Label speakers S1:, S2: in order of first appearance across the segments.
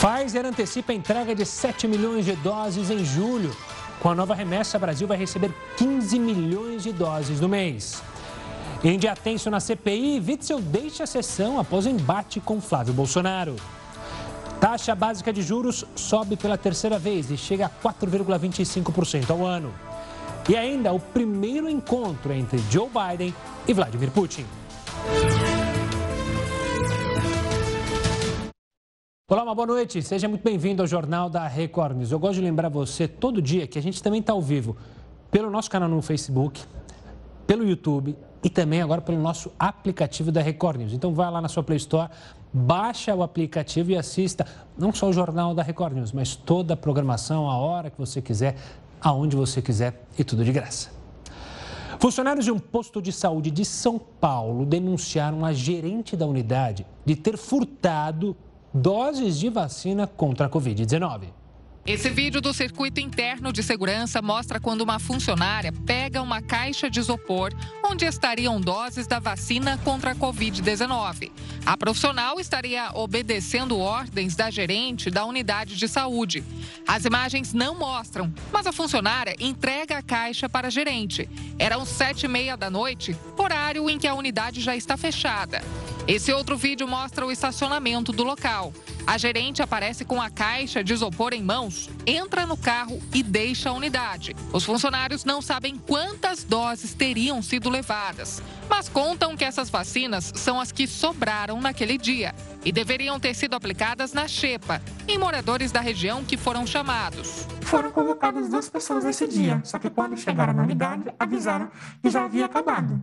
S1: Pfizer antecipa a entrega de 7 milhões de doses em julho. Com a nova remessa, o Brasil vai receber 15 milhões de doses no mês. Em dia tenso na CPI, Witzel deixa a sessão após embate com Flávio Bolsonaro. Taxa básica de juros sobe pela terceira vez e chega a 4,25% ao ano. E ainda o primeiro encontro entre Joe Biden e Vladimir Putin. Olá, uma boa noite. Seja muito bem-vindo ao Jornal da Record News. Eu gosto de lembrar você todo dia que a gente também está ao vivo pelo nosso canal no Facebook, pelo YouTube e também agora pelo nosso aplicativo da Record News. Então vai lá na sua Play Store, baixa o aplicativo e assista não só o jornal da Record News, mas toda a programação, a hora que você quiser, aonde você quiser e tudo de graça. Funcionários de um posto de saúde de São Paulo denunciaram a gerente da unidade de ter furtado doses de vacina contra a Covid-19.
S2: Esse vídeo do circuito interno de segurança mostra quando uma funcionária pega uma caixa de isopor onde estariam doses da vacina contra a Covid-19. A profissional estaria obedecendo ordens da gerente da unidade de saúde. As imagens não mostram, mas a funcionária entrega a caixa para a gerente. Eram sete e meia da noite, horário em que a unidade já está fechada. Esse outro vídeo mostra o estacionamento do local. A gerente aparece com a caixa de isopor em mãos, entra no carro e deixa a unidade. Os funcionários não sabem quantas doses teriam sido levadas, mas contam que essas vacinas são as que sobraram naquele dia e deveriam ter sido aplicadas na Xepa, em moradores da região que foram chamados.
S3: Foram convocadas duas pessoas esse dia, só que quando chegaram na unidade, avisaram que já havia acabado.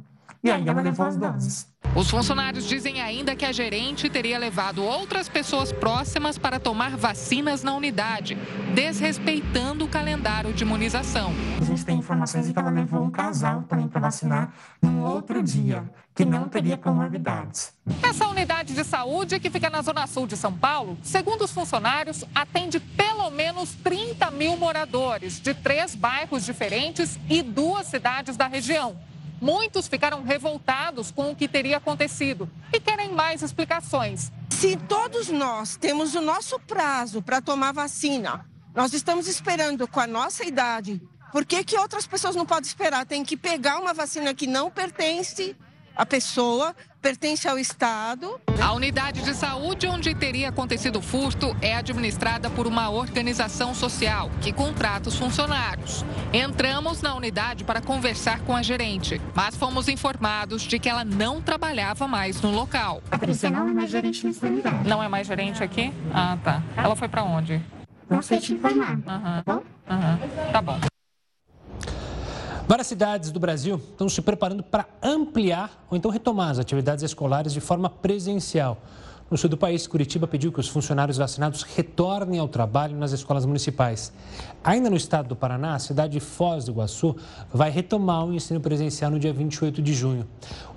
S3: E aí ela levou as doses.
S2: Os funcionários dizem ainda que a gerente teria levado outras pessoas próximas para tomar vacinas na unidade, desrespeitando o calendário de imunização.
S3: A gente tem informações de que ela levou um casal também para vacinar num outro dia, que não teria comorbidades.
S2: Essa unidade de saúde, que fica na zona sul de São Paulo, segundo os funcionários, atende pelo menos 30 mil moradores de três bairros diferentes e duas cidades da região. Muitos ficaram revoltados com o que teria acontecido e querem mais explicações.
S4: Se todos nós temos o nosso prazo para tomar vacina, nós estamos esperando com a nossa idade, por que, que outras pessoas não podem esperar? Tem que pegar uma vacina que não pertence à pessoa, pertence ao Estado.
S2: A unidade de saúde onde teria acontecido o furto é administrada por uma organização social que contrata os funcionários. Entramos na unidade para conversar com a gerente, mas fomos informados de que ela não trabalhava mais no local.
S3: A Patrícia não é mais gerente nessa unidade.
S2: Não é mais gerente aqui? Ah, tá. Ela foi para onde?
S3: Não sei te informar.
S2: Uhum.
S3: Tá bom?
S2: Uhum. Tá bom.
S1: Várias cidades do Brasil estão se preparando para ampliar ou então retomar as atividades escolares de forma presencial. No sul do país, Curitiba pediu que os funcionários vacinados retornem ao trabalho nas escolas municipais. Ainda no estado do Paraná, a cidade de Foz do Iguaçu vai retomar o ensino presencial no dia 28 de junho.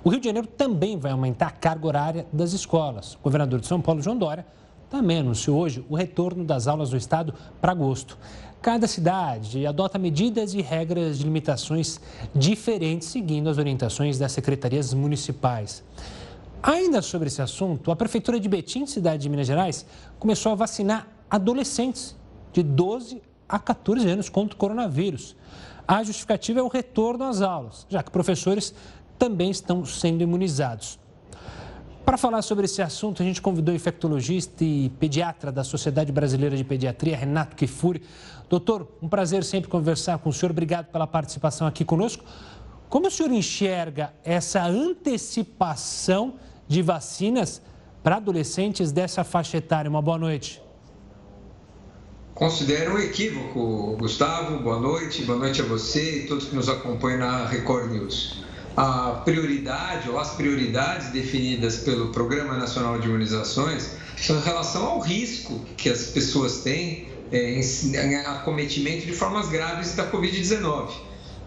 S1: O Rio de Janeiro também vai aumentar a carga horária das escolas. O governador de São Paulo, João Dória, também anunciou hoje o retorno das aulas do estado para agosto. Cada cidade adota medidas e regras de limitações diferentes, seguindo as orientações das secretarias municipais. Ainda sobre esse assunto, a Prefeitura de Betim, cidade de Minas Gerais, começou a vacinar adolescentes de 12 a 14 anos contra o coronavírus. A justificativa é o retorno às aulas, já que professores também estão sendo imunizados. Para falar sobre esse assunto, a gente convidou o infectologista e pediatra da Sociedade Brasileira de Pediatria, Renato Kifuri. Doutor, um prazer sempre conversar com o senhor. Obrigado pela participação aqui conosco. Como o senhor enxerga essa antecipação de vacinas para adolescentes dessa faixa etária? Uma boa noite.
S5: Considero um equívoco, Gustavo. Boa noite. Boa noite a você e todos que nos acompanham na Record News a prioridade ou as prioridades definidas pelo Programa Nacional de Imunizações são em relação ao risco que as pessoas têm é, em acometimento de formas graves da Covid-19.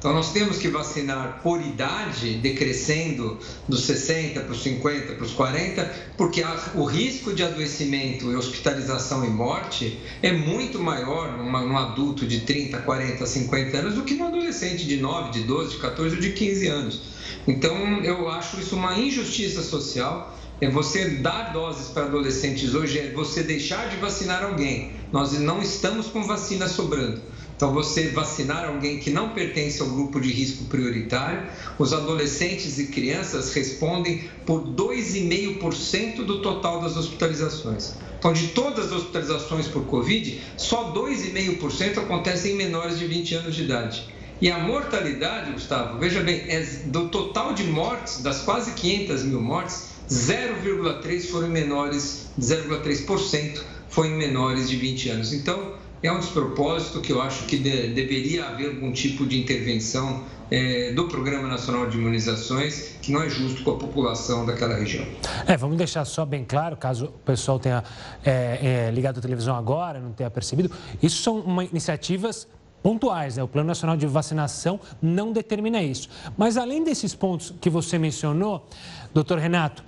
S5: Então, nós temos que vacinar por idade, decrescendo dos 60 para os 50 para os 40, porque o risco de adoecimento hospitalização e morte é muito maior num adulto de 30, 40, 50 anos do que num adolescente de 9, de 12, de 14 ou de 15 anos. Então, eu acho isso uma injustiça social É você dar doses para adolescentes hoje é você deixar de vacinar alguém. Nós não estamos com vacina sobrando. Então, você vacinar alguém que não pertence ao grupo de risco prioritário, os adolescentes e crianças respondem por 2,5% do total das hospitalizações. Então, de todas as hospitalizações por Covid, só 2,5% acontecem em menores de 20 anos de idade. E a mortalidade, Gustavo, veja bem, é do total de mortes, das quase 500 mil mortes, 0,3 foram menores, 0,3% foi em menores de 20 anos. Então, é um despropósito que eu acho que de, deveria haver algum tipo de intervenção é, do Programa Nacional de Imunizações que não é justo com a população daquela região.
S1: É, vamos deixar só bem claro, caso o pessoal tenha é, é, ligado a televisão agora, não tenha percebido, isso são uma, iniciativas pontuais, né? O Plano Nacional de Vacinação não determina isso. Mas além desses pontos que você mencionou, doutor Renato,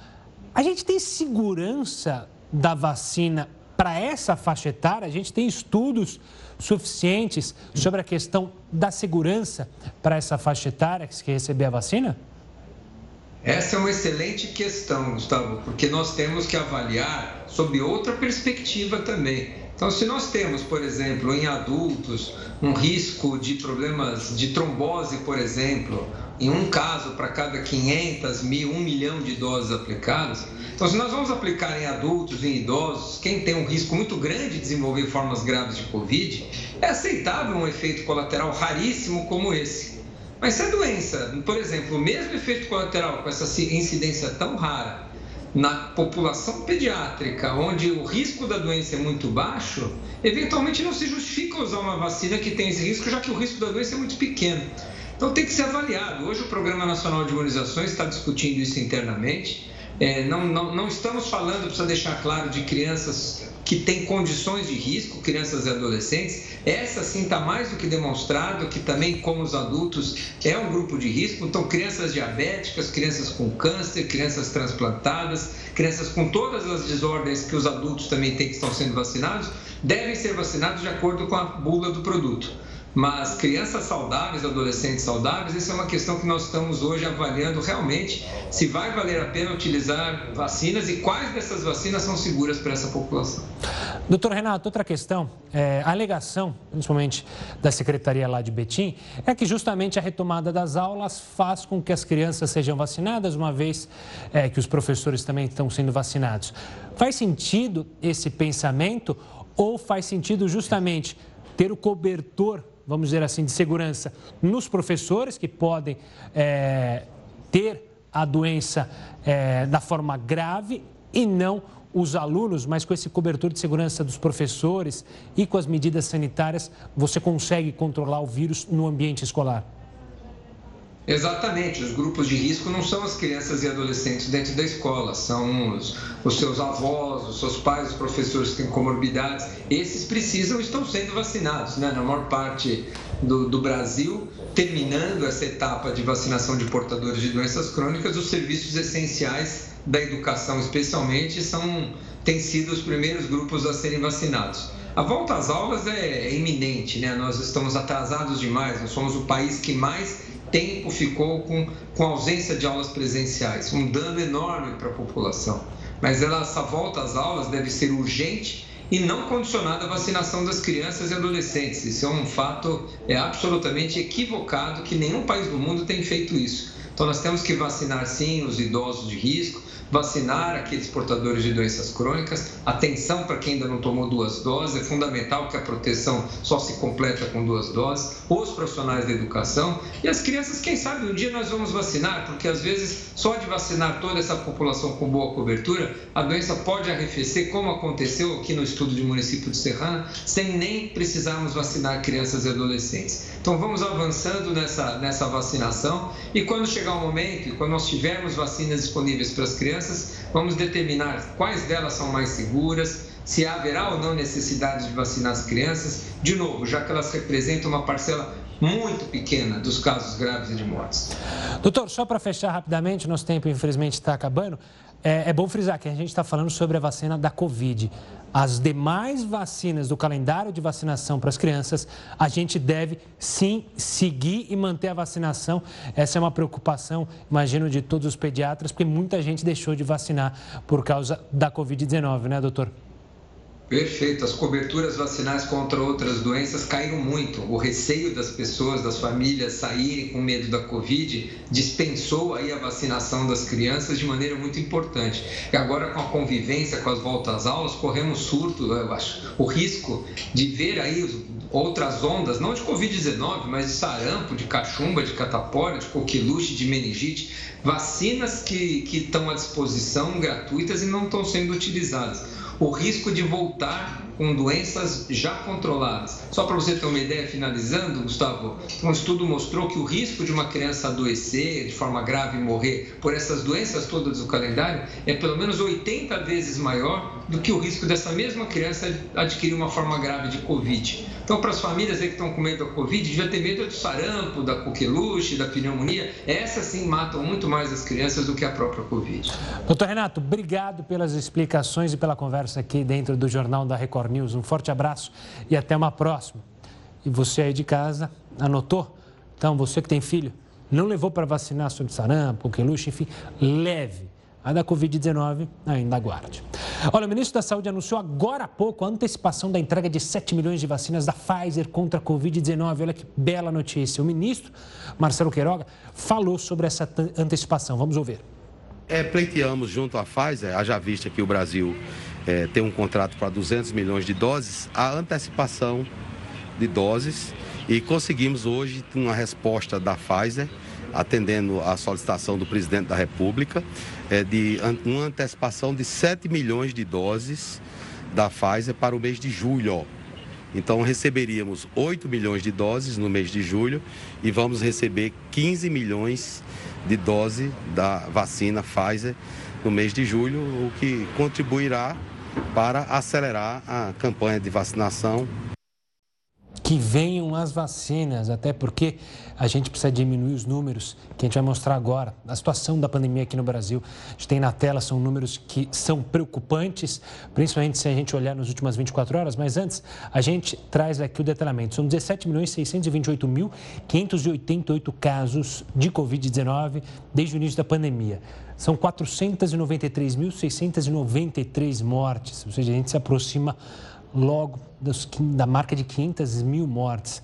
S1: a gente tem segurança da vacina para essa faixa etária, a gente tem estudos suficientes sobre a questão da segurança para essa faixa etária que receber a vacina?
S5: Essa é uma excelente questão, Gustavo, porque nós temos que avaliar sob outra perspectiva também. Então, se nós temos, por exemplo, em adultos, um risco de problemas de trombose, por exemplo, em um caso para cada 500 mil, um milhão de doses aplicadas. Então, se nós vamos aplicar em adultos, em idosos, quem tem um risco muito grande de desenvolver formas graves de Covid, é aceitável um efeito colateral raríssimo como esse. Mas se a doença, por exemplo, o mesmo efeito colateral com essa incidência tão rara na população pediátrica, onde o risco da doença é muito baixo, eventualmente não se justifica usar uma vacina que tem esse risco, já que o risco da doença é muito pequeno. Então tem que ser avaliado. Hoje o Programa Nacional de Imunizações está discutindo isso internamente. É, não, não, não estamos falando, precisa deixar claro, de crianças que têm condições de risco, crianças e adolescentes. Essa sim está mais do que demonstrado que também, como os adultos, é um grupo de risco. Então, crianças diabéticas, crianças com câncer, crianças transplantadas, crianças com todas as desordens que os adultos também têm que estão sendo vacinados, devem ser vacinados de acordo com a bula do produto. Mas crianças saudáveis, adolescentes saudáveis, essa é uma questão que nós estamos hoje avaliando realmente se vai valer a pena utilizar vacinas e quais dessas vacinas são seguras para essa população.
S1: Doutor Renato, outra questão, é, a alegação, principalmente da secretaria lá de Betim, é que justamente a retomada das aulas faz com que as crianças sejam vacinadas, uma vez é, que os professores também estão sendo vacinados. Faz sentido esse pensamento ou faz sentido justamente ter o cobertor vamos dizer assim, de segurança nos professores que podem é, ter a doença é, da forma grave e não os alunos, mas com esse cobertor de segurança dos professores e com as medidas sanitárias, você consegue controlar o vírus no ambiente escolar?
S5: Exatamente, os grupos de risco não são as crianças e adolescentes dentro da escola, são os, os seus avós, os seus pais, os professores que têm comorbidades. Esses precisam, estão sendo vacinados, né? na maior parte do, do Brasil, terminando essa etapa de vacinação de portadores de doenças crônicas, os serviços essenciais da educação, especialmente, são têm sido os primeiros grupos a serem vacinados. A volta às aulas é, é iminente, né? Nós estamos atrasados demais, nós somos o país que mais tempo ficou com, com ausência de aulas presenciais, um dano enorme para a população. Mas ela, essa volta às aulas deve ser urgente e não condicionada à vacinação das crianças e adolescentes. Isso é um fato é absolutamente equivocado que nenhum país do mundo tem feito isso. Então nós temos que vacinar sim os idosos de risco, vacinar aqueles portadores de doenças crônicas. Atenção para quem ainda não tomou duas doses, é fundamental que a proteção só se completa com duas doses. Os profissionais da educação e as crianças, quem sabe um dia nós vamos vacinar, porque às vezes só de vacinar toda essa população com boa cobertura, a doença pode arrefecer, como aconteceu aqui no estudo de município de Serrana, sem nem precisarmos vacinar crianças e adolescentes. Então vamos avançando nessa, nessa vacinação e quando chegar o momento, quando nós tivermos vacinas disponíveis para as crianças, crianças, vamos determinar quais delas são mais seguras, se haverá ou não necessidade de vacinar as crianças, de novo, já que elas representam uma parcela muito pequena dos casos graves e de mortes.
S1: Doutor, só para fechar rapidamente, nosso tempo infelizmente está acabando. É, é, bom frisar que a gente está falando sobre a vacina da Covid. As demais vacinas do calendário de vacinação para as crianças, a gente deve sim seguir e manter a vacinação. Essa é uma preocupação, imagino, de todos os pediatras, porque muita gente deixou de vacinar por causa da Covid-19, né, doutor?
S5: Perfeito. As coberturas vacinais contra outras doenças caíram muito. O receio das pessoas, das famílias saírem com medo da Covid dispensou aí a vacinação das crianças de maneira muito importante. E agora com a convivência, com as voltas às aulas, corremos surto, eu acho, o risco de ver aí outras ondas, não de Covid-19, mas de sarampo, de cachumba, de catapora, de coqueluche, de meningite, vacinas que, que estão à disposição, gratuitas e não estão sendo utilizadas o risco de voltar com doenças já controladas. Só para você ter uma ideia, finalizando, Gustavo, um estudo mostrou que o risco de uma criança adoecer de forma grave e morrer por essas doenças todas do calendário é pelo menos 80 vezes maior do que o risco dessa mesma criança adquirir uma forma grave de Covid. Então, para as famílias que estão com medo da Covid, devia ter medo do sarampo, da coqueluche, da pneumonia. Essas sim matam muito mais as crianças do que a própria Covid.
S1: Doutor Renato, obrigado pelas explicações e pela conversa aqui dentro do Jornal da Record News. Um forte abraço e até uma próxima. E você aí de casa, anotou? Então, você que tem filho, não levou para vacinar sobre sarampo, coqueluche, enfim, leve. A da Covid-19 ainda aguarde. Olha, o ministro da Saúde anunciou agora há pouco a antecipação da entrega de 7 milhões de vacinas da Pfizer contra a Covid-19. Olha que bela notícia. O ministro Marcelo Queiroga falou sobre essa antecipação. Vamos ouvir.
S6: É, pleiteamos junto à Pfizer, haja vista que o Brasil é, tem um contrato para 200 milhões de doses, a antecipação de doses e conseguimos hoje uma resposta da Pfizer atendendo à solicitação do presidente da República, é de uma antecipação de 7 milhões de doses da Pfizer para o mês de julho. Então receberíamos 8 milhões de doses no mês de julho e vamos receber 15 milhões de doses da vacina Pfizer no mês de julho, o que contribuirá para acelerar a campanha de vacinação
S1: que venham as vacinas, até porque a gente precisa diminuir os números que a gente vai mostrar agora. A situação da pandemia aqui no Brasil, a gente tem na tela, são números que são preocupantes, principalmente se a gente olhar nas últimas 24 horas, mas antes a gente traz aqui o detalhamento. São 17 milhões 628 mil 588 casos de Covid-19 desde o início da pandemia. São 493.693 mortes, ou seja, a gente se aproxima logo dos, da marca de 500 mil mortes.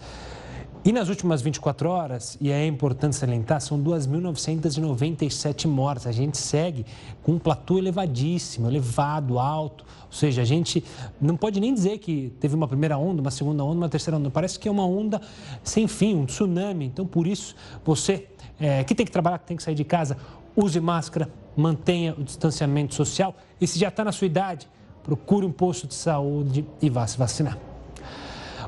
S1: E nas últimas 24 horas, e é importante salientar, são 2.997 mortes. A gente segue com um platô elevadíssimo, elevado, alto. Ou seja, a gente não pode nem dizer que teve uma primeira onda, uma segunda onda, uma terceira onda. Parece que é uma onda sem fim, um tsunami. Então, por isso, você é, que tem que trabalhar, que tem que sair de casa, use máscara, mantenha o distanciamento social. E se já está na sua idade, procure um posto de saúde e vá se vacinar.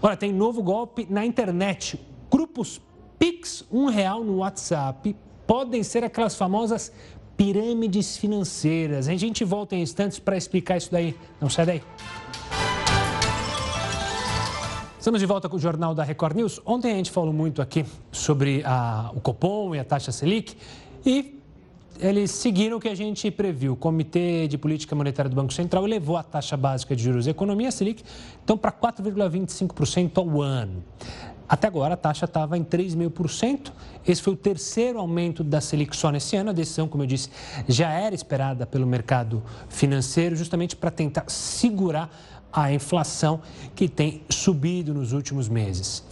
S1: Olha, tem novo golpe na internet. Grupos Pix um real no WhatsApp podem ser aquelas famosas pirâmides financeiras. A gente volta em instantes para explicar isso daí. Não sai daí. Estamos de volta com o Jornal da Record News. Ontem a gente falou muito aqui sobre a, o Copom e a taxa Selic e eles seguiram o que a gente previu. O Comitê de Política Monetária do Banco Central elevou a taxa básica de juros da economia Selic, então para 4,25% ao ano. Até agora a taxa estava em 3,5%. Esse foi o terceiro aumento da Selic só nesse ano. A decisão, como eu disse, já era esperada pelo mercado financeiro, justamente para tentar segurar a inflação que tem subido nos últimos meses.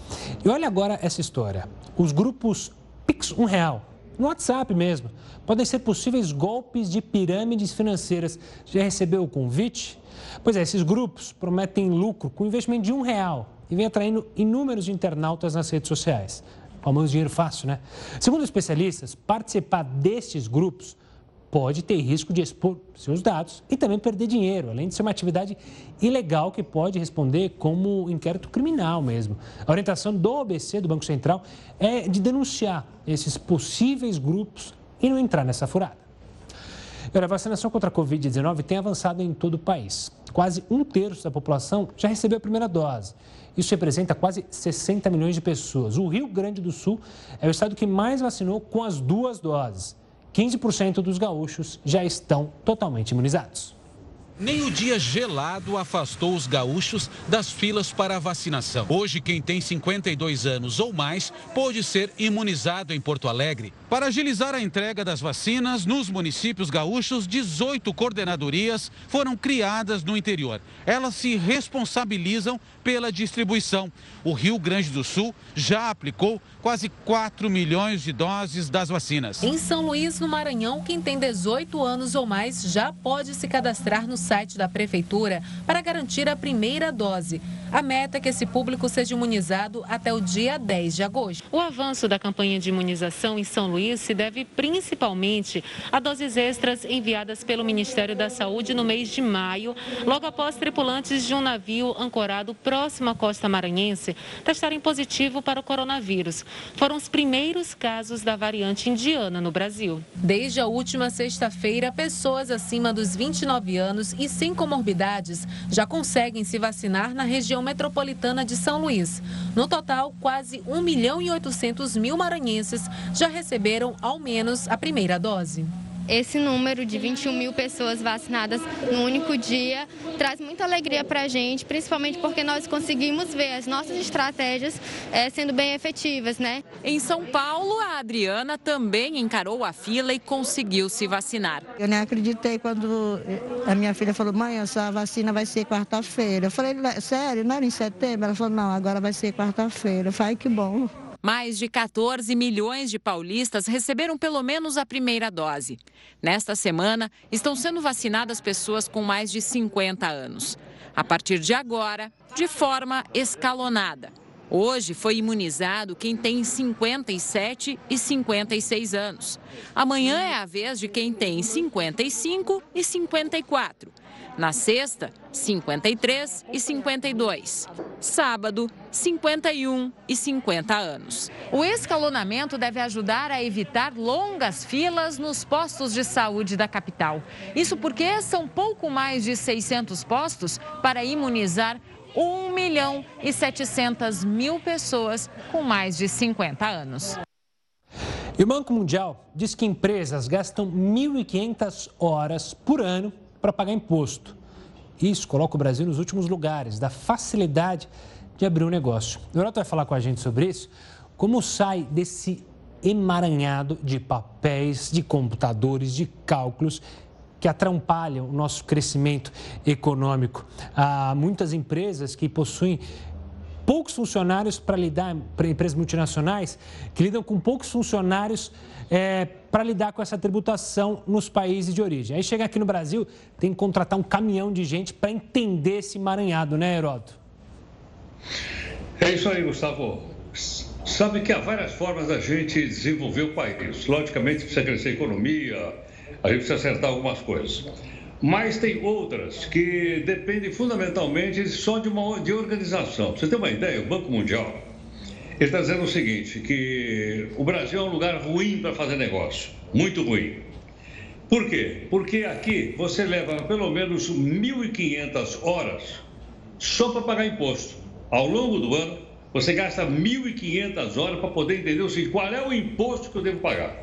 S1: E olha agora essa história. Os grupos Pix um real no WhatsApp mesmo. Podem ser possíveis golpes de pirâmides financeiras. Já recebeu o convite? Pois é, esses grupos prometem lucro com investimento de um real e vem atraindo inúmeros internautas nas redes sociais. Famoso dinheiro fácil, né? Segundo especialistas, participar destes grupos pode ter risco de expor seus dados e também perder dinheiro, além de ser uma atividade ilegal que pode responder como inquérito criminal mesmo. A orientação do OBC, do Banco Central, é de denunciar esses possíveis grupos e não entrar nessa furada. a vacinação contra a Covid-19 tem avançado em todo o país. quase um terço da população já recebeu a primeira dose. Isso representa quase 60 milhões de pessoas. O Rio Grande do Sul é o estado que mais vacinou com as duas doses. 15% dos gaúchos já estão totalmente imunizados.
S7: Nem o dia gelado afastou os gaúchos das filas para a vacinação. Hoje, quem tem 52 anos ou mais pôde ser imunizado em Porto Alegre. Para agilizar a entrega das vacinas, nos municípios gaúchos, 18 coordenadorias foram criadas no interior. Elas se responsabilizam pela distribuição. O Rio Grande do Sul já aplicou quase 4 milhões de doses das vacinas.
S8: Em São Luís, no Maranhão, quem tem 18 anos ou mais já pode se cadastrar no site da Prefeitura para garantir a primeira dose. A meta é que esse público seja imunizado até o dia 10 de agosto. O avanço da campanha de imunização em São Luís se deve principalmente a doses extras enviadas pelo Ministério da Saúde no mês de maio, logo após tripulantes de um navio ancorado próximo à costa maranhense testarem positivo para o coronavírus. Foram os primeiros casos da variante indiana no Brasil. Desde a última sexta-feira, pessoas acima dos 29 anos e sem comorbidades já conseguem se vacinar na região metropolitana de São Luís. No total, quase 1 milhão e 800 mil maranhenses já receberam ao menos a primeira dose
S9: esse número de 21 mil pessoas vacinadas no único dia traz muita alegria para a gente, principalmente porque nós conseguimos ver as nossas estratégias é, sendo bem efetivas, né?
S8: Em São Paulo, a Adriana também encarou a fila e conseguiu se vacinar.
S10: Eu nem acreditei quando a minha filha falou, mãe, essa vacina vai ser quarta-feira. Eu falei, sério, não era em setembro? Ela falou, não, agora vai ser quarta-feira. Eu falei, que bom.
S8: Mais de 14 milhões de paulistas receberam pelo menos a primeira dose. Nesta semana, estão sendo vacinadas pessoas com mais de 50 anos. A partir de agora, de forma escalonada. Hoje foi imunizado quem tem 57 e 56 anos. Amanhã é a vez de quem tem 55 e 54. Na sexta, 53 e 52. Sábado, 51 e 50 anos. O escalonamento deve ajudar a evitar longas filas nos postos de saúde da capital. Isso porque são pouco mais de 600 postos para imunizar 1 milhão e 700 mil pessoas com mais de 50 anos.
S1: E o Banco Mundial diz que empresas gastam 1.500 horas por ano para pagar imposto. Isso coloca o Brasil nos últimos lugares da facilidade de abrir um negócio. O Euroto vai falar com a gente sobre isso, como sai desse emaranhado de papéis, de computadores, de cálculos que atrapalham o nosso crescimento econômico. Há muitas empresas que possuem poucos funcionários para lidar, para empresas multinacionais, que lidam com poucos funcionários é, para lidar com essa tributação nos países de origem. Aí chega aqui no Brasil, tem que contratar um caminhão de gente para entender esse emaranhado, né, Heródoto?
S11: É isso aí, Gustavo. Sabe que há várias formas da gente desenvolver o país. Logicamente, precisa crescer a economia, a gente precisa acertar algumas coisas. Mas tem outras que dependem fundamentalmente só de uma de organização. Pra você ter uma ideia, o Banco Mundial está dizendo o seguinte, que o Brasil é um lugar ruim para fazer negócio, muito ruim. Por quê? Porque aqui você leva pelo menos 1.500 horas só para pagar imposto. Ao longo do ano, você gasta 1.500 horas para poder entender o qual é o imposto que eu devo pagar.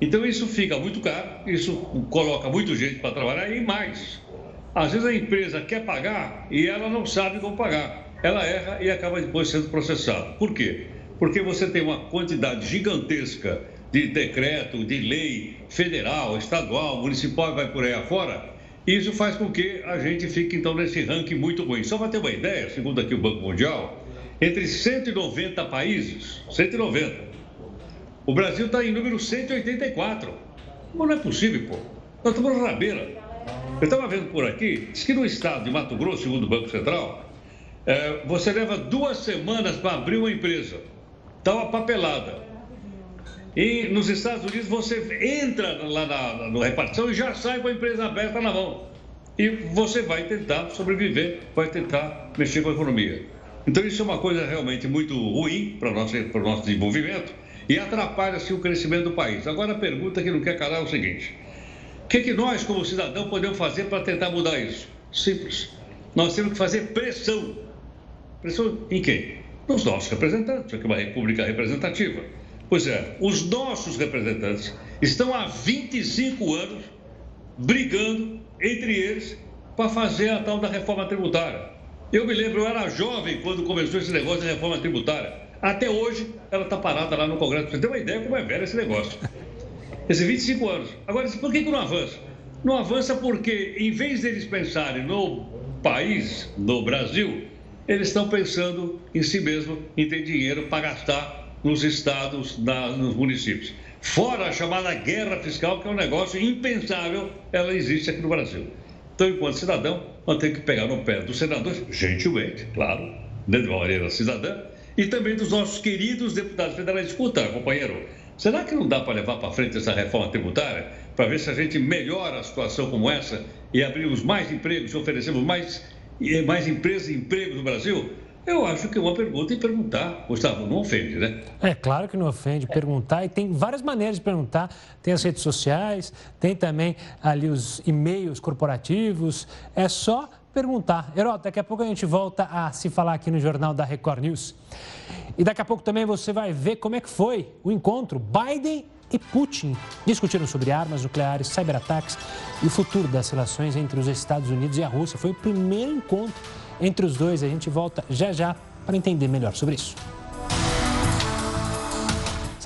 S11: Então isso fica muito caro, isso coloca muita gente para trabalhar e mais. Às vezes a empresa quer pagar e ela não sabe como pagar ela erra e acaba depois sendo processada. Por quê? Porque você tem uma quantidade gigantesca de decreto, de lei federal, estadual, municipal, vai por aí afora. E isso faz com que a gente fique então nesse ranking muito ruim. Só para ter uma ideia, segundo aqui o Banco Mundial, entre 190 países, 190, o Brasil está em número 184. Mas não é possível, pô. Nós estamos na rabeira. Eu estava vendo por aqui, diz que no estado de Mato Grosso, segundo o Banco Central, é, você leva duas semanas para abrir uma empresa. Está uma papelada. E nos Estados Unidos você entra lá na, na repartição e já sai com a empresa aberta na mão. E você vai tentar sobreviver, vai tentar mexer com a economia. Então isso é uma coisa realmente muito ruim para o nosso, para o nosso desenvolvimento e atrapalha-se o crescimento do país. Agora a pergunta que não quer calar é o seguinte: o que, que nós, como cidadão, podemos fazer para tentar mudar isso? Simples. Nós temos que fazer pressão. Pressão em quem? Nos nossos representantes, aqui é uma república representativa. Pois é, os nossos representantes estão há 25 anos brigando entre eles para fazer a tal da reforma tributária. Eu me lembro, eu era jovem quando começou esse negócio da reforma tributária. Até hoje, ela está parada lá no Congresso. Você ter uma ideia como é velho esse negócio. Esses 25 anos. Agora, por que, que não avança? Não avança porque, em vez deles pensarem no país, no Brasil, eles estão pensando em si mesmo, em ter dinheiro para gastar nos estados, na, nos municípios. Fora a chamada guerra fiscal, que é um negócio impensável, ela existe aqui no Brasil. Então, enquanto cidadão, nós temos que pegar no pé dos senadores, gentilmente, claro, de uma maneira cidadã, e também dos nossos queridos deputados federais. Escuta, companheiro, será que não dá para levar para frente essa reforma tributária para ver se a gente melhora a situação como essa e abrimos mais empregos, oferecemos mais, mais empresas e empregos no Brasil? Eu acho que é uma pergunta e perguntar, Gustavo, não ofende, né?
S1: É claro que não ofende perguntar e tem várias maneiras de perguntar. Tem as redes sociais, tem também ali os e-mails corporativos. É só perguntar. Herói, daqui a pouco a gente volta a se falar aqui no Jornal da Record News. E daqui a pouco também você vai ver como é que foi o encontro Biden e Putin discutiram sobre armas nucleares, cyberataques e o futuro das relações entre os Estados Unidos e a Rússia. Foi o primeiro encontro entre os dois. A gente volta já já para entender melhor sobre isso.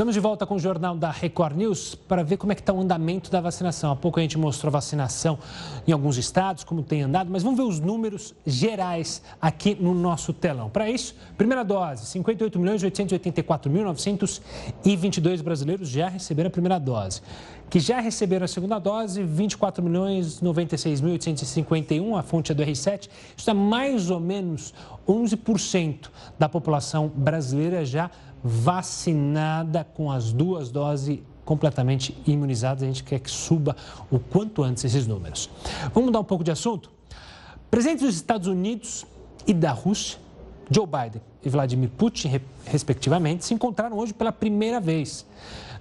S1: Estamos de volta com o Jornal da Record News para ver como é que está o andamento da vacinação. Há pouco a gente mostrou a vacinação em alguns estados, como tem andado, mas vamos ver os números gerais aqui no nosso telão. Para isso, primeira dose, 58.884.922 brasileiros já receberam a primeira dose que já receberam a segunda dose, 24 milhões 96.851, a fonte é do R7. Isso é mais ou menos 11% da população brasileira já vacinada com as duas doses completamente imunizadas. A gente quer que suba o quanto antes esses números. Vamos mudar um pouco de assunto? Presidentes dos Estados Unidos e da Rússia, Joe Biden e Vladimir Putin, respectivamente, se encontraram hoje pela primeira vez.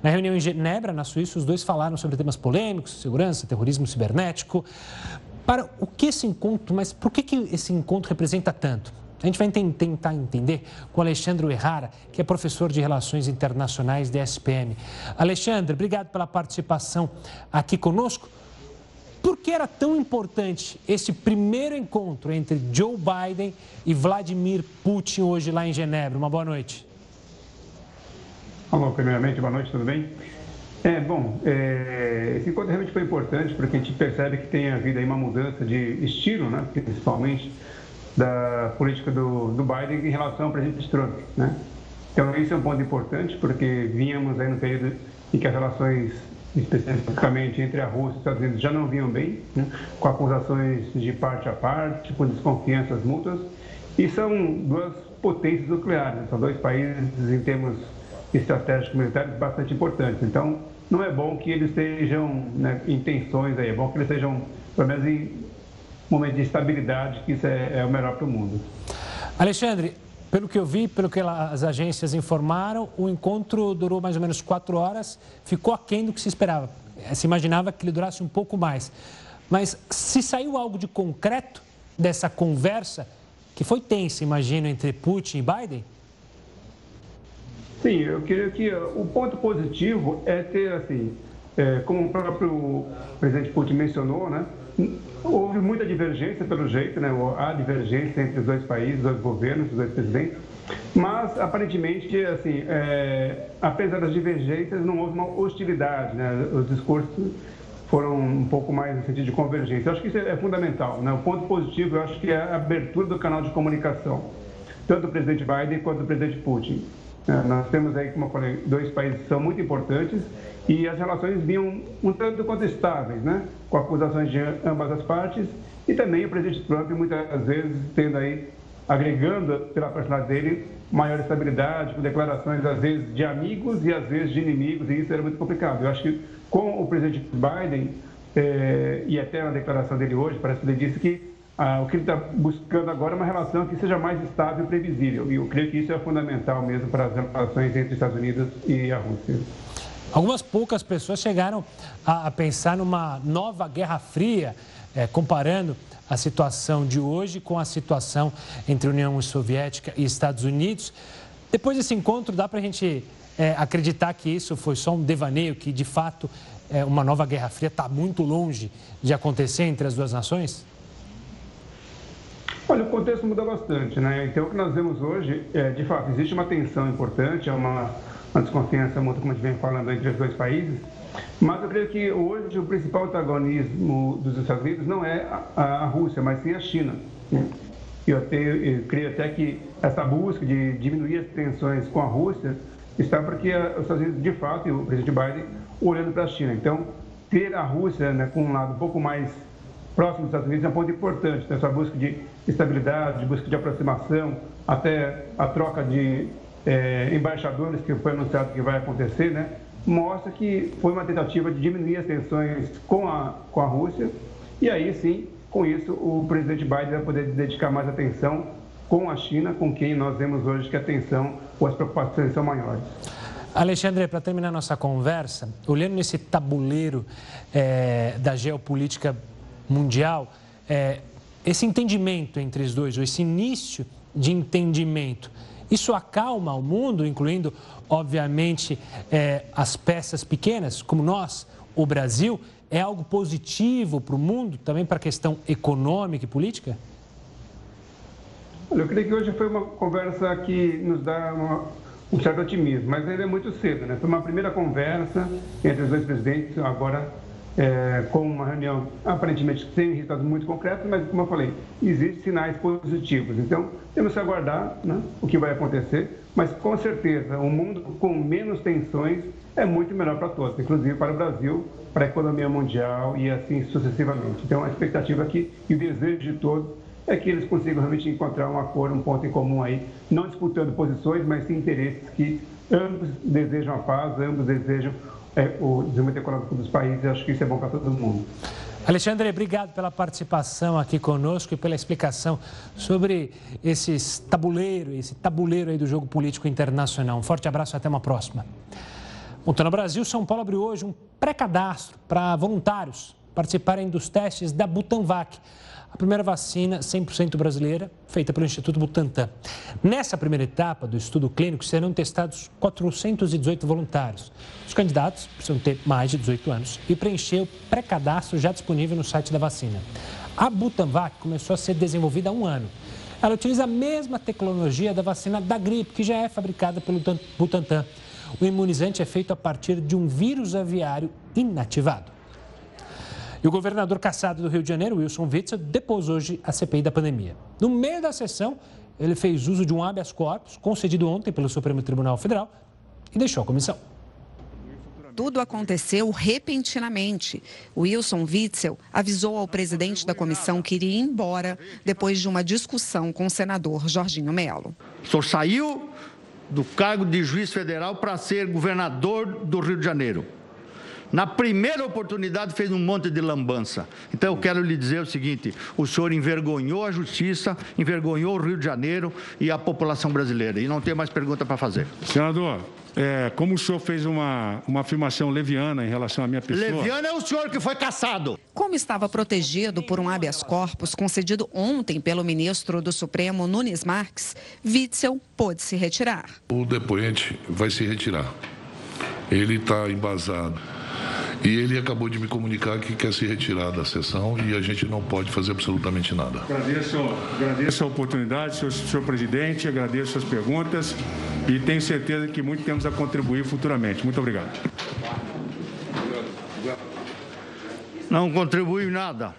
S1: Na reunião em Genebra, na Suíça, os dois falaram sobre temas polêmicos, segurança, terrorismo cibernético. Para o que esse encontro, mas por que, que esse encontro representa tanto? A gente vai tentar entender com Alexandre Errara, que é professor de Relações Internacionais da SPM. Alexandre, obrigado pela participação aqui conosco. Por que era tão importante esse primeiro encontro entre Joe Biden e Vladimir Putin hoje lá em Genebra? Uma boa noite.
S12: Alô, primeiramente, boa noite, tudo bem? É, bom, é, esse encontro realmente foi importante porque a gente percebe que tem havido aí uma mudança de estilo, né, principalmente da política do, do Biden em relação ao presidente Trump, né? Então, isso é um ponto importante porque vínhamos aí no período em que as relações, especificamente entre a Rússia e os Estados Unidos, já não vinham bem, né? com acusações de parte a parte, com desconfianças mútuas, e são duas potências nucleares, né? são dois países em termos estratégicos militares bastante importantes. Então, não é bom que eles estejam né, em tensões aí, é bom que eles estejam, pelo menos, em momento de estabilidade, que isso é, é o melhor para o mundo.
S1: Alexandre, pelo que eu vi, pelo que as agências informaram, o encontro durou mais ou menos quatro horas, ficou aquém do que se esperava. Se imaginava que ele durasse um pouco mais. Mas se saiu algo de concreto dessa conversa, que foi tensa, imagino, entre Putin e Biden?
S12: Sim, eu queria que o ponto positivo é ter, assim, é, como o próprio presidente Putin mencionou, né, houve muita divergência, pelo jeito, né, há divergência entre os dois países, os dois governos, os dois presidentes, mas aparentemente, assim, é, apesar das divergências, não houve uma hostilidade, né, os discursos foram um pouco mais no sentido de convergência. Eu acho que isso é fundamental, né, o ponto positivo, eu acho que é a abertura do canal de comunicação, tanto do presidente Biden quanto do presidente Putin. É, nós temos aí, como eu falei, dois países que são muito importantes e as relações vinham um tanto quanto estáveis, né? com acusações de ambas as partes e também o presidente Trump muitas vezes tendo aí, agregando pela personalidade dele, maior estabilidade, com declarações às vezes de amigos e às vezes de inimigos, e isso era muito complicado. Eu acho que com o presidente Biden, é, e até na declaração dele hoje, parece que ele disse que ah, o que ele está buscando agora é uma relação que seja mais estável e previsível. E eu creio que isso é fundamental mesmo para as relações entre Estados Unidos e a Rússia.
S1: Algumas poucas pessoas chegaram a, a pensar numa nova Guerra Fria, é, comparando a situação de hoje com a situação entre União Soviética e Estados Unidos. Depois desse encontro, dá para a gente é, acreditar que isso foi só um devaneio, que de fato é, uma nova Guerra Fria está muito longe de acontecer entre as duas nações?
S12: Olha, o contexto muda bastante, né? Então, o que nós vemos hoje, é, de fato, existe uma tensão importante, é uma, uma desconfiança mútua, como a gente vem falando, entre os dois países, mas eu creio que hoje o principal antagonismo dos Estados Unidos não é a, Rússia, mas sim a China. Eu, até, eu creio até que essa busca de diminuir as tensões com a Rússia está porque os Estados Unidos, de fato, e o presidente Biden, olhando para a China. Então, ter a Rússia né, com um lado um pouco mais próximo dos Estados Unidos é um ponto importante. Né? Essa busca de estabilidade, de busca de aproximação, até a troca de é, embaixadores que foi anunciado que vai acontecer, né? mostra que foi uma tentativa de diminuir as tensões com a, com a Rússia. E aí sim, com isso, o presidente Biden vai poder dedicar mais atenção com a China, com quem nós vemos hoje que a tensão ou as preocupações são maiores.
S1: Alexandre, para terminar nossa conversa, olhando nesse tabuleiro é, da geopolítica mundial, é, esse entendimento entre os dois, ou esse início de entendimento, isso acalma o mundo, incluindo, obviamente, é, as peças pequenas, como nós, o Brasil, é algo positivo para o mundo, também para a questão econômica e política?
S12: Olha, eu creio que hoje foi uma conversa que nos dá uma, um certo otimismo, mas ainda é muito cedo, né? Foi uma primeira conversa entre os dois presidentes, agora é, com uma reunião aparentemente sem resultados muito concretos, mas como eu falei, existem sinais positivos. Então, temos que aguardar né, o que vai acontecer, mas com certeza, um mundo com menos tensões é muito melhor para todos, inclusive para o Brasil, para a economia mundial e assim sucessivamente. Então, a expectativa aqui e o desejo de todos é que eles consigam realmente encontrar um acordo, um ponto em comum aí, não disputando posições, mas sim interesses que ambos desejam a paz, ambos desejam é, o desenvolvimento econômico dos países. Acho que isso é bom para todo mundo.
S1: Alexandre, obrigado pela participação aqui conosco e pela explicação sobre esses tabuleiro, esse tabuleiro aí do jogo político internacional. Um forte abraço e até uma próxima. Então no Brasil, São Paulo abriu hoje um pré-cadastro para voluntários participarem dos testes da Butanvac a primeira vacina 100% brasileira, feita pelo Instituto Butantan. Nessa primeira etapa do estudo clínico, serão testados 418 voluntários. Os candidatos precisam ter mais de 18 anos e preencher o pré-cadastro já disponível no site da vacina. A Butanvac começou a ser desenvolvida há um ano. Ela utiliza a mesma tecnologia da vacina da gripe, que já é fabricada pelo Butantan. O imunizante é feito a partir de um vírus aviário inativado. E o governador caçado do Rio de Janeiro, Wilson Witzel, depôs hoje a CPI da pandemia. No meio da sessão, ele fez uso de um habeas corpus concedido ontem pelo Supremo Tribunal Federal e deixou a comissão.
S13: Tudo aconteceu repentinamente. Wilson Witzel avisou ao presidente da comissão que iria embora depois de uma discussão com o senador Jorginho Melo.
S14: O senhor saiu do cargo de juiz federal para ser governador do Rio de Janeiro. Na primeira oportunidade fez um monte de lambança. Então eu quero lhe dizer o seguinte: o senhor envergonhou a justiça, envergonhou o Rio de Janeiro e a população brasileira. E não tem mais pergunta para fazer.
S15: Senador, é, como o senhor fez uma, uma afirmação leviana em relação à minha pessoa.
S14: Leviana é o senhor que foi caçado.
S13: Como estava protegido por um habeas corpus concedido ontem pelo ministro do Supremo, Nunes Marques, Witzel pôde se retirar.
S16: O depoente vai se retirar. Ele está embasado e ele acabou de me comunicar que quer se retirar da sessão e a gente não pode fazer absolutamente nada.
S15: Agradeço, agradeço a oportunidade, senhor, senhor presidente, agradeço as perguntas e tenho certeza que muito temos a contribuir futuramente. Muito obrigado.
S14: Não contribui nada.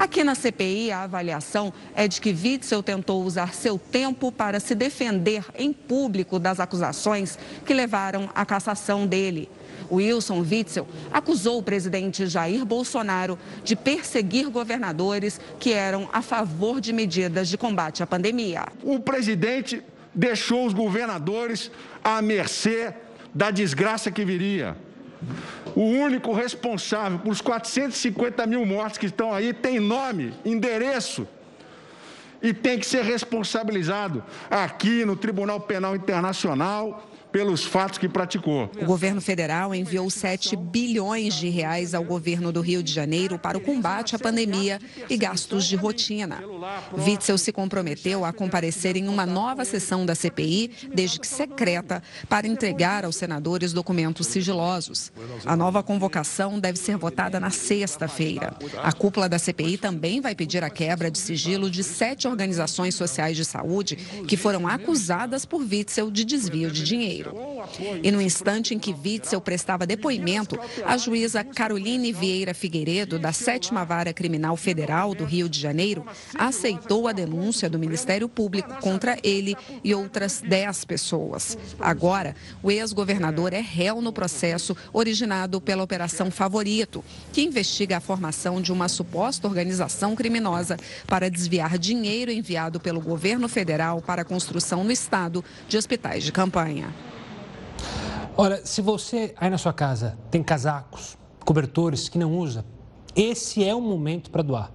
S13: Aqui na CPI, a avaliação é de que Witzel tentou usar seu tempo para se defender em público das acusações que levaram à cassação dele. Wilson Witzel acusou o presidente Jair Bolsonaro de perseguir governadores que eram a favor de medidas de combate à pandemia.
S17: O presidente deixou os governadores à mercê da desgraça que viria. O único responsável por os 450 mil mortes que estão aí tem nome, endereço e tem que ser responsabilizado aqui no Tribunal Penal Internacional pelos fatos que praticou.
S13: O governo federal enviou 7 bilhões de reais ao governo do Rio de Janeiro para o combate à pandemia e gastos de rotina. Witzel se comprometeu a comparecer em uma nova sessão da CPI, desde que secreta, para entregar aos senadores documentos sigilosos. A nova convocação deve ser votada na sexta-feira. A cúpula da CPI também vai pedir a quebra de sigilo de sete organizações sociais de saúde que foram acusadas por Witzel de desvio de dinheiro. E no instante em que Witzel prestava depoimento, a juíza Caroline Vieira Figueiredo, da Sétima Vara Criminal Federal do Rio de Janeiro, aceitou a denúncia do Ministério Público contra ele e outras dez pessoas. Agora, o ex-governador é réu no processo originado pela Operação Favorito, que investiga a formação de uma suposta organização criminosa para desviar dinheiro enviado pelo governo federal para a construção no estado de hospitais de campanha.
S1: Olha, se você aí na sua casa tem casacos, cobertores que não usa, esse é o momento para doar.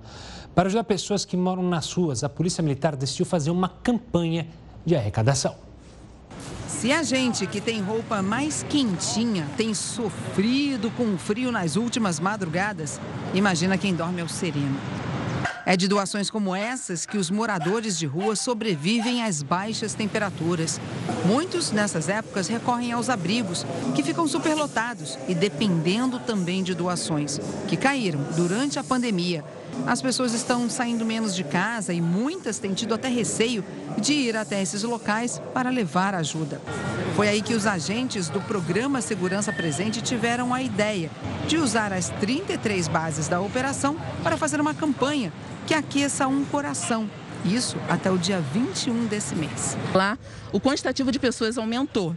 S1: Para ajudar pessoas que moram nas ruas, a Polícia Militar decidiu fazer uma campanha de arrecadação.
S18: Se a gente que tem roupa mais quentinha tem sofrido com o frio nas últimas madrugadas, imagina quem dorme ao sereno. É de doações como essas que os moradores de rua sobrevivem às baixas temperaturas. Muitos, nessas épocas, recorrem aos abrigos, que ficam superlotados e dependendo também de doações, que caíram durante a pandemia. As pessoas estão saindo menos de casa e muitas têm tido até receio de ir até esses locais para levar ajuda. Foi aí que os agentes do programa Segurança Presente tiveram a ideia de usar as 33 bases da operação para fazer uma campanha que aqueça um coração. Isso até o dia 21 desse mês.
S19: Lá, o quantitativo de pessoas aumentou.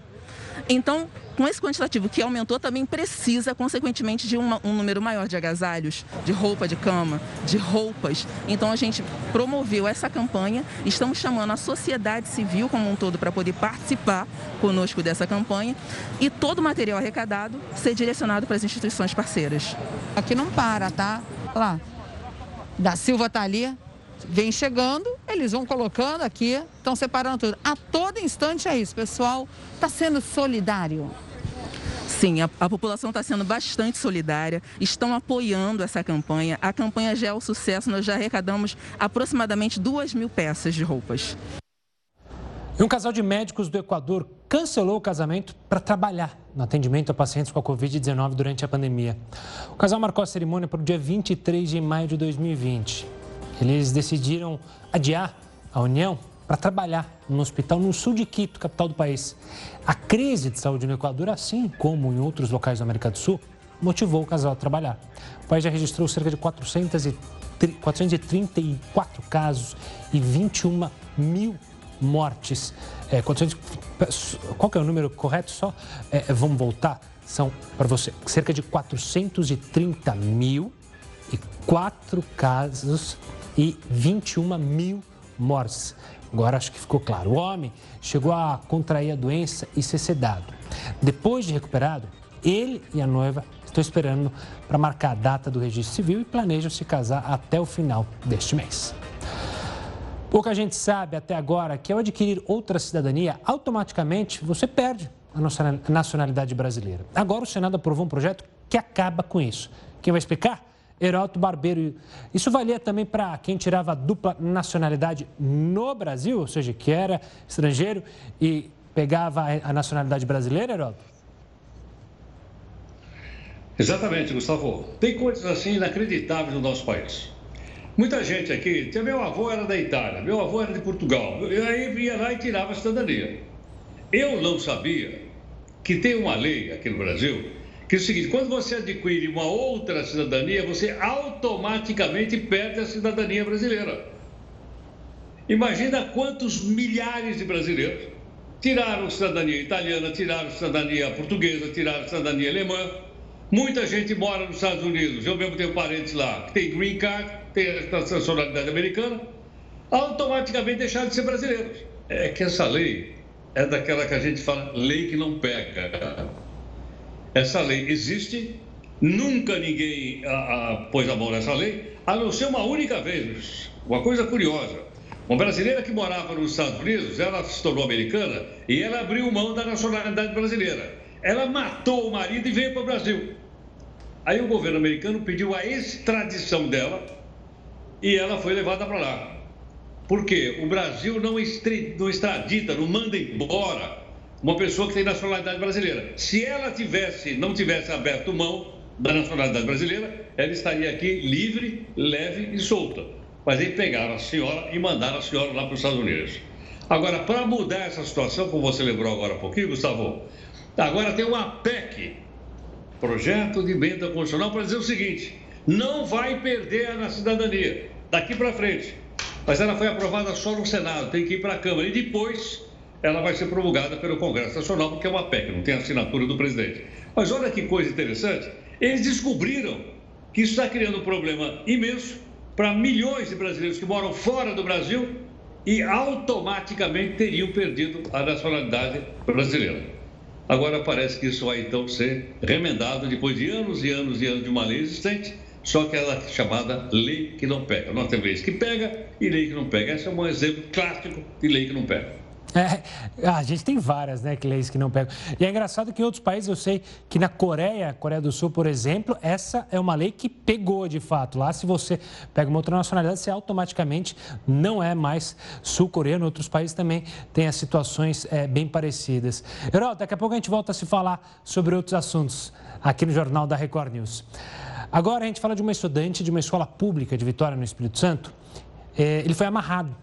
S19: Então, com esse quantitativo que aumentou, também precisa, consequentemente, de uma, um número maior de agasalhos, de roupa de cama, de roupas. Então, a gente promoveu essa campanha, estamos chamando a sociedade civil como um todo para poder participar conosco dessa campanha e todo o material arrecadado ser direcionado para as instituições parceiras.
S18: Aqui não para, tá? Lá, da Silva está ali, vem chegando, eles vão colocando aqui, estão separando tudo. A todo instante é isso, pessoal está sendo solidário.
S19: Sim, a, a população está sendo bastante solidária, estão apoiando essa campanha. A campanha já é um sucesso, nós já arrecadamos aproximadamente duas mil peças de roupas.
S1: E um casal de médicos do Equador cancelou o casamento para trabalhar no atendimento a pacientes com a Covid-19 durante a pandemia. O casal marcou a cerimônia para o dia 23 de maio de 2020. Eles decidiram adiar a união para trabalhar no hospital no sul de Quito, capital do país. A crise de saúde no Equador, assim como em outros locais da América do Sul, motivou o casal a trabalhar. O país já registrou cerca de 434 casos e 21 mil mortes. É, qual que é o número correto? Só é, é vamos voltar. São para você cerca de 430 mil e quatro casos e 21 mil mortes. Agora acho que ficou claro. O homem chegou a contrair a doença e ser sedado. Depois de recuperado, ele e a noiva estão esperando para marcar a data do registro civil e planejam se casar até o final deste mês. Pouca gente sabe até agora que ao adquirir outra cidadania, automaticamente você perde a nacionalidade brasileira. Agora o Senado aprovou um projeto que acaba com isso. Quem vai explicar? Heroto Barbeiro. Isso valia também para quem tirava dupla nacionalidade no Brasil, ou seja, que era estrangeiro e pegava a nacionalidade brasileira, Heroto?
S11: Exatamente, Gustavo. Tem coisas assim inacreditáveis no nosso país. Muita gente aqui, meu avô era da Itália, meu avô era de Portugal, e aí vinha lá e tirava a cidadania. Eu não sabia que tem uma lei aqui no Brasil que é o seguinte: quando você adquire uma outra cidadania, você automaticamente perde a cidadania brasileira. Imagina quantos milhares de brasileiros tiraram cidadania italiana, tiraram cidadania portuguesa, tiraram cidadania alemã. Muita gente mora nos Estados Unidos. Eu mesmo tenho parentes lá que tem green card, tem a nacionalidade americana, automaticamente deixaram de ser brasileiros. É que essa lei é daquela que a gente fala lei que não pega. Essa lei existe, nunca ninguém a, a, pôs a mão nessa lei, a não ser uma única vez. Uma coisa curiosa. Uma brasileira que morava nos Estados Unidos, ela se tornou americana e ela abriu mão da nacionalidade brasileira. Ela matou o marido e veio para o Brasil. Aí o governo americano pediu a extradição dela e ela foi levada para lá. Por quê? O Brasil não extradita, não manda embora uma pessoa que tem nacionalidade brasileira. Se ela tivesse, não tivesse aberto mão da nacionalidade brasileira, ela estaria aqui livre, leve e solta. Mas aí pegaram a senhora e mandaram a senhora lá para os Estados Unidos. Agora, para mudar essa situação, como você lembrou agora há pouquinho, Gustavo, agora tem uma PEC, Projeto de Emenda Constitucional, para dizer o seguinte: não vai perder a cidadania daqui para frente. Mas ela foi aprovada só no Senado, tem que ir para a Câmara. E depois ela vai ser promulgada pelo Congresso Nacional, porque é uma PEC, não tem assinatura do presidente. Mas olha que coisa interessante, eles descobriram que isso está criando um problema imenso para milhões de brasileiros que moram fora do Brasil e automaticamente teriam perdido a nacionalidade brasileira. Agora parece que isso vai então ser remendado depois de anos e anos e anos de uma lei existente, só que ela é chamada lei que não pega. Nós temos leis que pega e lei que não pega. Esse é um exemplo clássico de lei que não pega.
S1: É, a gente tem várias, né, leis que não pegam. E é engraçado que em outros países, eu sei que na Coreia, Coreia do Sul, por exemplo, essa é uma lei que pegou de fato. Lá, se você pega uma outra nacionalidade, você automaticamente não é mais sul-coreano. Outros países também têm as situações é, bem parecidas. Herói, daqui a pouco a gente volta a se falar sobre outros assuntos aqui no Jornal da Record News. Agora a gente fala de uma estudante de uma escola pública de Vitória, no Espírito Santo. É, ele foi amarrado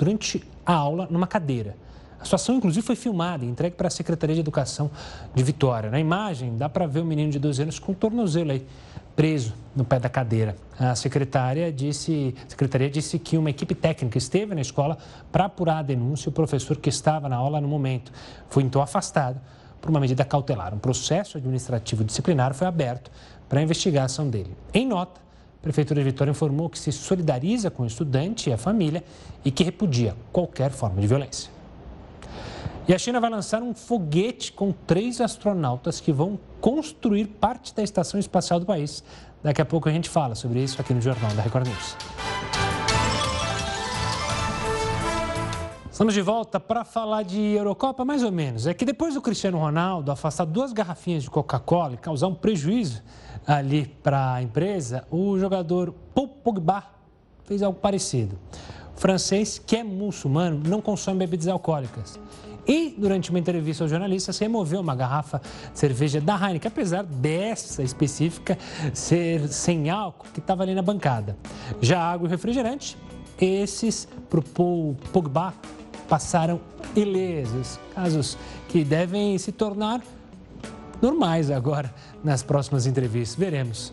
S1: durante a aula numa cadeira. A situação, inclusive, foi filmada e entregue para a Secretaria de Educação de Vitória. Na imagem, dá para ver o menino de 12 anos com o tornozelo aí, preso no pé da cadeira. A secretária disse, a secretaria disse que uma equipe técnica esteve na escola para apurar a denúncia. O professor que estava na aula no momento foi então afastado por uma medida cautelar. Um processo administrativo disciplinar foi aberto para a investigação dele. Em nota, a Prefeitura de Vitória informou que se solidariza com o estudante e a família e que repudia qualquer forma de violência. E a China vai lançar um foguete com três astronautas que vão construir parte da estação espacial do país. Daqui a pouco a gente fala sobre isso aqui no Jornal da Record News. Estamos de volta para falar de Eurocopa, mais ou menos. É que depois do Cristiano Ronaldo afastar duas garrafinhas de Coca-Cola e causar um prejuízo ali para a empresa, o jogador Paul Pogba fez algo parecido. O francês, que é muçulmano, não consome bebidas alcoólicas. E, durante uma entrevista aos jornalistas, removeu uma garrafa de cerveja da Heineken, apesar dessa específica ser sem álcool, que estava ali na bancada. Já água e refrigerante, esses, para o Pogba, passaram ilesos. Casos que devem se tornar normais agora nas próximas entrevistas. Veremos.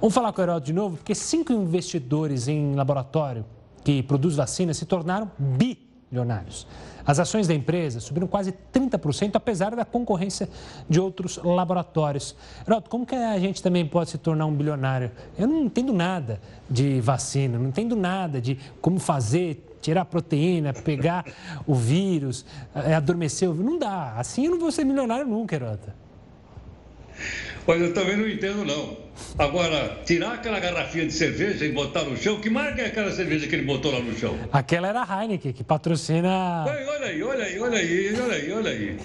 S1: Vamos falar com o Heródoto de novo, porque cinco investidores em laboratório que produz vacina se tornaram bilionários. As ações da empresa subiram quase 30%, apesar da concorrência de outros laboratórios. Heródoto, como que a gente também pode se tornar um bilionário? Eu não entendo nada de vacina, não entendo nada de como fazer, tirar proteína, pegar o vírus, é, adormecer o vírus. Não dá. Assim eu não vou ser milionário nunca, Heródoto.
S11: Olha, eu também não entendo, não. Agora, tirar aquela garrafinha de cerveja e botar no chão, que marca é aquela cerveja que ele botou lá no chão?
S1: Aquela era a Heineken, que patrocina.
S11: Olha, olha aí, olha aí, olha aí, olha aí, olha aí.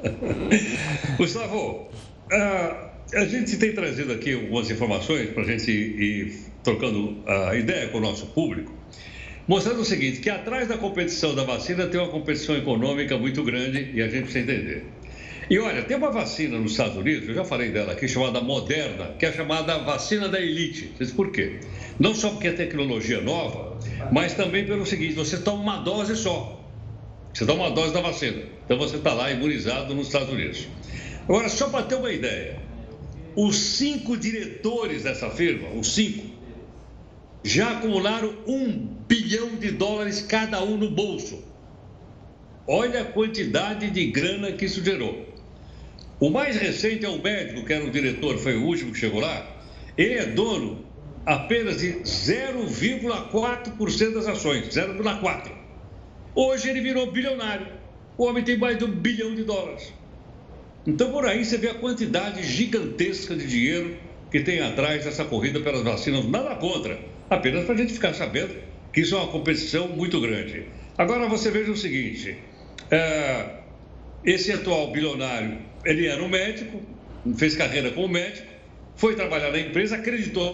S11: Gustavo, uh, a gente tem trazido aqui algumas informações para a gente ir trocando a ideia com o nosso público, mostrando o seguinte, que atrás da competição da vacina tem uma competição econômica muito grande e a gente precisa entender. E olha, tem uma vacina nos Estados Unidos, eu já falei dela aqui, chamada Moderna, que é chamada vacina da elite. Vocês por quê? Não só porque é tecnologia nova, mas também pelo seguinte: você toma uma dose só. Você dá uma dose da vacina. Então você está lá imunizado nos Estados Unidos. Agora, só para ter uma ideia, os cinco diretores dessa firma, os cinco, já acumularam um bilhão de dólares cada um no bolso. Olha a quantidade de grana que isso gerou. O mais recente é o médico, que era o diretor, foi o último que chegou lá. Ele é dono apenas de 0,4% das ações, 0,4%. Hoje ele virou bilionário. O homem tem mais de um bilhão de dólares. Então, por aí você vê a quantidade gigantesca de dinheiro que tem atrás dessa corrida pelas vacinas. Nada contra, apenas para a gente ficar sabendo que isso é uma competição muito grande. Agora você veja o seguinte: é, esse atual bilionário, ele era um médico, fez carreira como médico, foi trabalhar na empresa, acreditou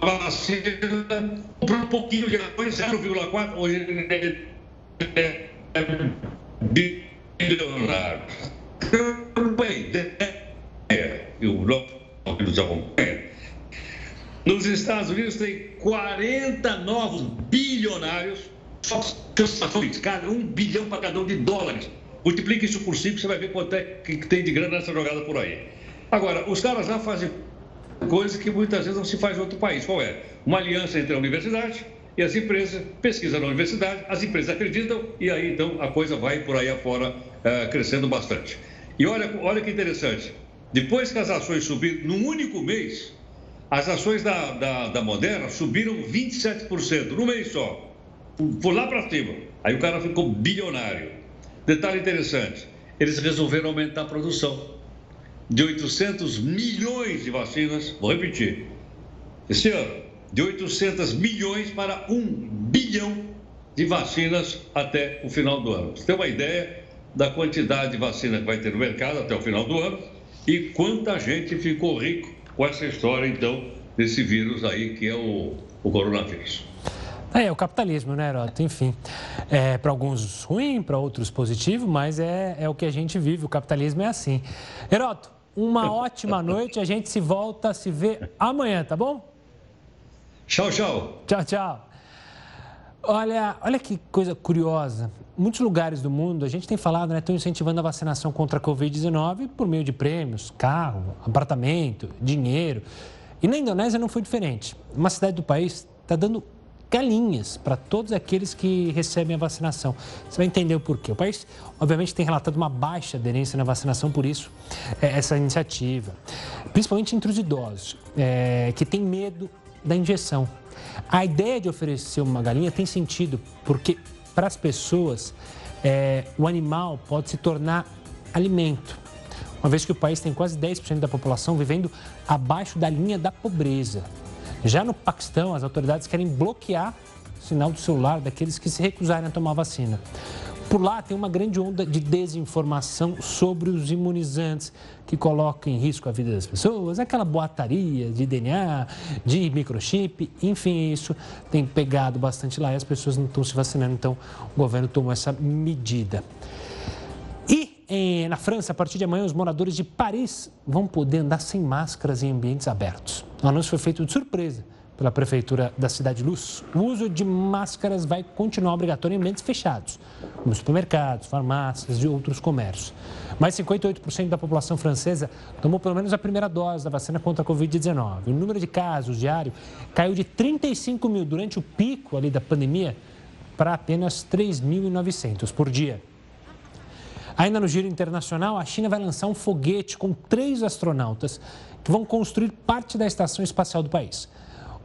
S11: na vacina, comprou um pouquinho de ações, 0,4, hoje ele é bilionário. Bem, é, o nome nos acompanha. Nos Estados Unidos tem 40 novos bilionários, só ações, cada um bilhão para cada um de dólares. Multiplique isso por 5, você vai ver quanto é que tem de grana nessa jogada por aí. Agora, os caras lá fazem coisas que muitas vezes não se faz em outro país. Qual é? Uma aliança entre a universidade e as empresas, pesquisa na universidade, as empresas acreditam e aí então a coisa vai por aí afora uh, crescendo bastante. E olha, olha que interessante, depois que as ações subiram, num único mês, as ações da, da, da Moderna subiram 27%, no mês só. Por lá para cima. Aí o cara ficou bilionário. Detalhe interessante: eles resolveram aumentar a produção de 800 milhões de vacinas. Vou repetir: esse ano, de 800 milhões para 1 bilhão de vacinas até o final do ano. Você tem uma ideia da quantidade de vacina que vai ter no mercado até o final do ano e quanta gente ficou rico com essa história, então, desse vírus aí que é o, o coronavírus.
S1: É, o capitalismo, né, Heroto? Enfim, é, para alguns ruim, para outros positivo, mas é, é o que a gente vive, o capitalismo é assim. Heroto, uma ótima noite, a gente se volta a se ver amanhã, tá bom?
S11: Tchau, tchau.
S1: Tchau, tchau. Olha, olha que coisa curiosa. Muitos lugares do mundo, a gente tem falado, né, estão incentivando a vacinação contra a Covid-19 por meio de prêmios, carro, apartamento, dinheiro. E na Indonésia não foi diferente. Uma cidade do país está dando galinhas para todos aqueles que recebem a vacinação. Você vai entender o porquê. O país, obviamente, tem relatado uma baixa aderência na vacinação, por isso, é, essa iniciativa. Principalmente entre os idosos, é, que têm medo da injeção. A ideia de oferecer uma galinha tem sentido, porque para as pessoas, é, o animal pode se tornar alimento. Uma vez que o país tem quase 10% da população vivendo abaixo da linha da pobreza. Já no Paquistão, as autoridades querem bloquear o sinal do celular daqueles que se recusarem a tomar vacina. Por lá tem uma grande onda de desinformação sobre os imunizantes que colocam em risco a vida das pessoas, aquela boataria de DNA, de microchip, enfim, isso tem pegado bastante lá e as pessoas não estão se vacinando, então o governo tomou essa medida. Em, na França, a partir de amanhã, os moradores de Paris vão poder andar sem máscaras em ambientes abertos. O anúncio foi feito de surpresa pela Prefeitura da Cidade Luz. O uso de máscaras vai continuar obrigatório em ambientes fechados, como supermercados, farmácias e outros comércios. Mais 58% da população francesa tomou pelo menos a primeira dose da vacina contra a Covid-19. O número de casos diário caiu de 35 mil durante o pico ali da pandemia para apenas 3.900 por dia. Ainda no giro internacional, a China vai lançar um foguete com três astronautas que vão construir parte da estação espacial do país.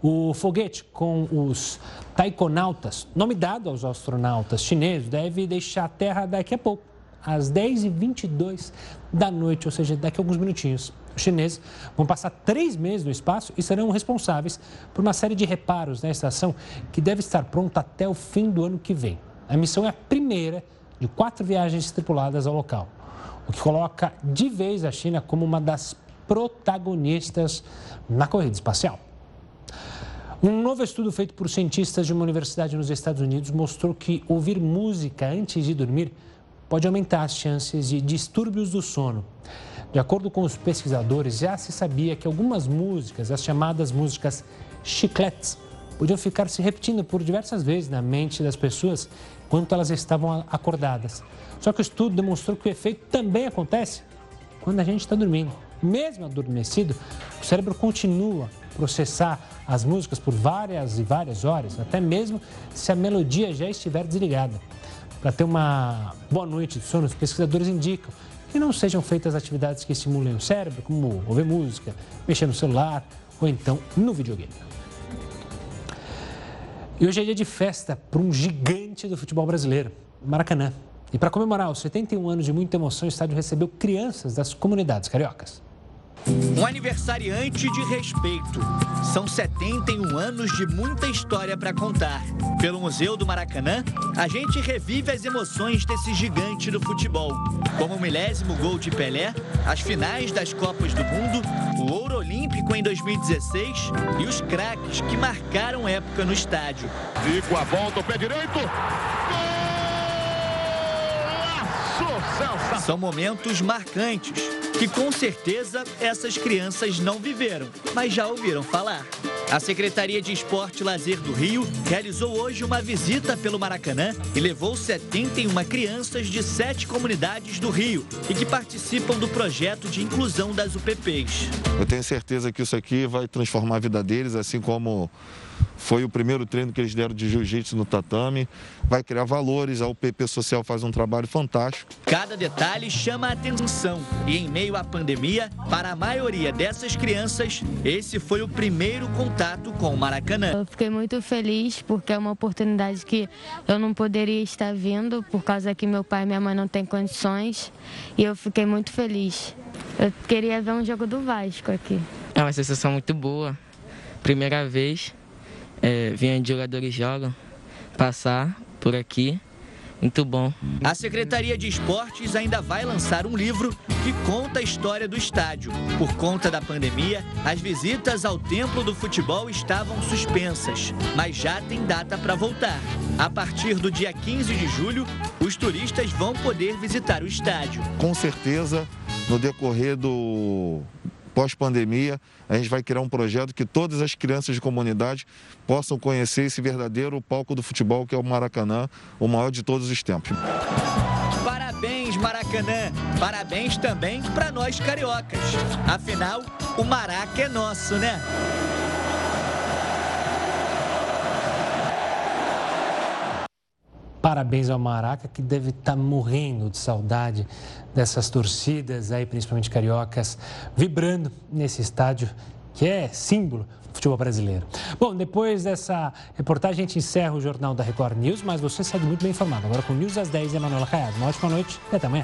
S1: O foguete com os taikonautas, nome dado aos astronautas chineses, deve deixar a Terra daqui a pouco, às 10h22 da noite, ou seja, daqui a alguns minutinhos. Os chineses vão passar três meses no espaço e serão responsáveis por uma série de reparos na estação que deve estar pronta até o fim do ano que vem. A missão é a primeira de quatro viagens tripuladas ao local, o que coloca de vez a China como uma das protagonistas na corrida espacial. Um novo estudo feito por cientistas de uma universidade nos Estados Unidos mostrou que ouvir música antes de dormir pode aumentar as chances de distúrbios do sono. De acordo com os pesquisadores, já se sabia que algumas músicas, as chamadas músicas chicletes, podiam ficar se repetindo por diversas vezes na mente das pessoas enquanto elas estavam acordadas. Só que o estudo demonstrou que o efeito também acontece quando a gente está dormindo. Mesmo adormecido, o cérebro continua a processar as músicas por várias e várias horas, até mesmo se a melodia já estiver desligada. Para ter uma boa noite de sono, os pesquisadores indicam que não sejam feitas atividades que estimulem o cérebro, como ouvir música, mexer no celular ou então no videogame. E hoje é dia de festa para um gigante do futebol brasileiro, Maracanã. E para comemorar os 71 anos de muita emoção, o estádio recebeu crianças das comunidades cariocas.
S20: Um aniversariante de respeito. São 71 anos de muita história para contar. Pelo Museu do Maracanã, a gente revive as emoções desse gigante do futebol, como o milésimo gol de Pelé, as finais das Copas do Mundo, o ouro olímpico em 2016 e os craques que marcaram época no estádio.
S17: Zico a volta, o pé direito.
S20: São momentos marcantes que com certeza essas crianças não viveram, mas já ouviram falar. A Secretaria de Esporte e Lazer do Rio realizou hoje uma visita pelo Maracanã e levou 71 crianças de sete comunidades do Rio e que participam do projeto de inclusão das UPPs.
S21: Eu tenho certeza que isso aqui vai transformar a vida deles, assim como foi o primeiro treino que eles deram de jiu-jitsu no tatame. Vai criar valores, a UPP Social faz um trabalho fantástico.
S20: Cada detalhe chama a atenção e, em meio à pandemia, para a maioria dessas crianças, esse foi o primeiro contato com o Maracanã.
S22: Eu fiquei muito feliz porque é uma oportunidade que eu não poderia estar vindo por causa que meu pai e minha mãe não têm condições e eu fiquei muito feliz. Eu queria ver um jogo do Vasco aqui.
S23: É uma sensação muito boa. Primeira vez é, onde jogadores jogam, passar por aqui, muito bom.
S20: A Secretaria de Esportes ainda vai lançar um livro que conta a história do estádio. Por conta da pandemia, as visitas ao Templo do Futebol estavam suspensas, mas já tem data para voltar. A partir do dia 15 de julho, os turistas vão poder visitar o estádio.
S21: Com certeza, no decorrer do pós-pandemia, a gente vai criar um projeto que todas as crianças de comunidade possam conhecer esse verdadeiro palco do futebol que é o Maracanã, o maior de todos os tempos.
S20: Parabéns, Maracanã! Parabéns também para nós cariocas. Afinal, o Maraca é nosso, né?
S1: Parabéns ao Maraca, que deve estar morrendo de saudade dessas torcidas aí, principalmente cariocas, vibrando nesse estádio que é símbolo do futebol brasileiro. Bom, depois dessa reportagem, a gente encerra o Jornal da Record News, mas você segue muito bem informado. Agora com News às 10, Emanuela Caiado. Uma ótima noite e até amanhã.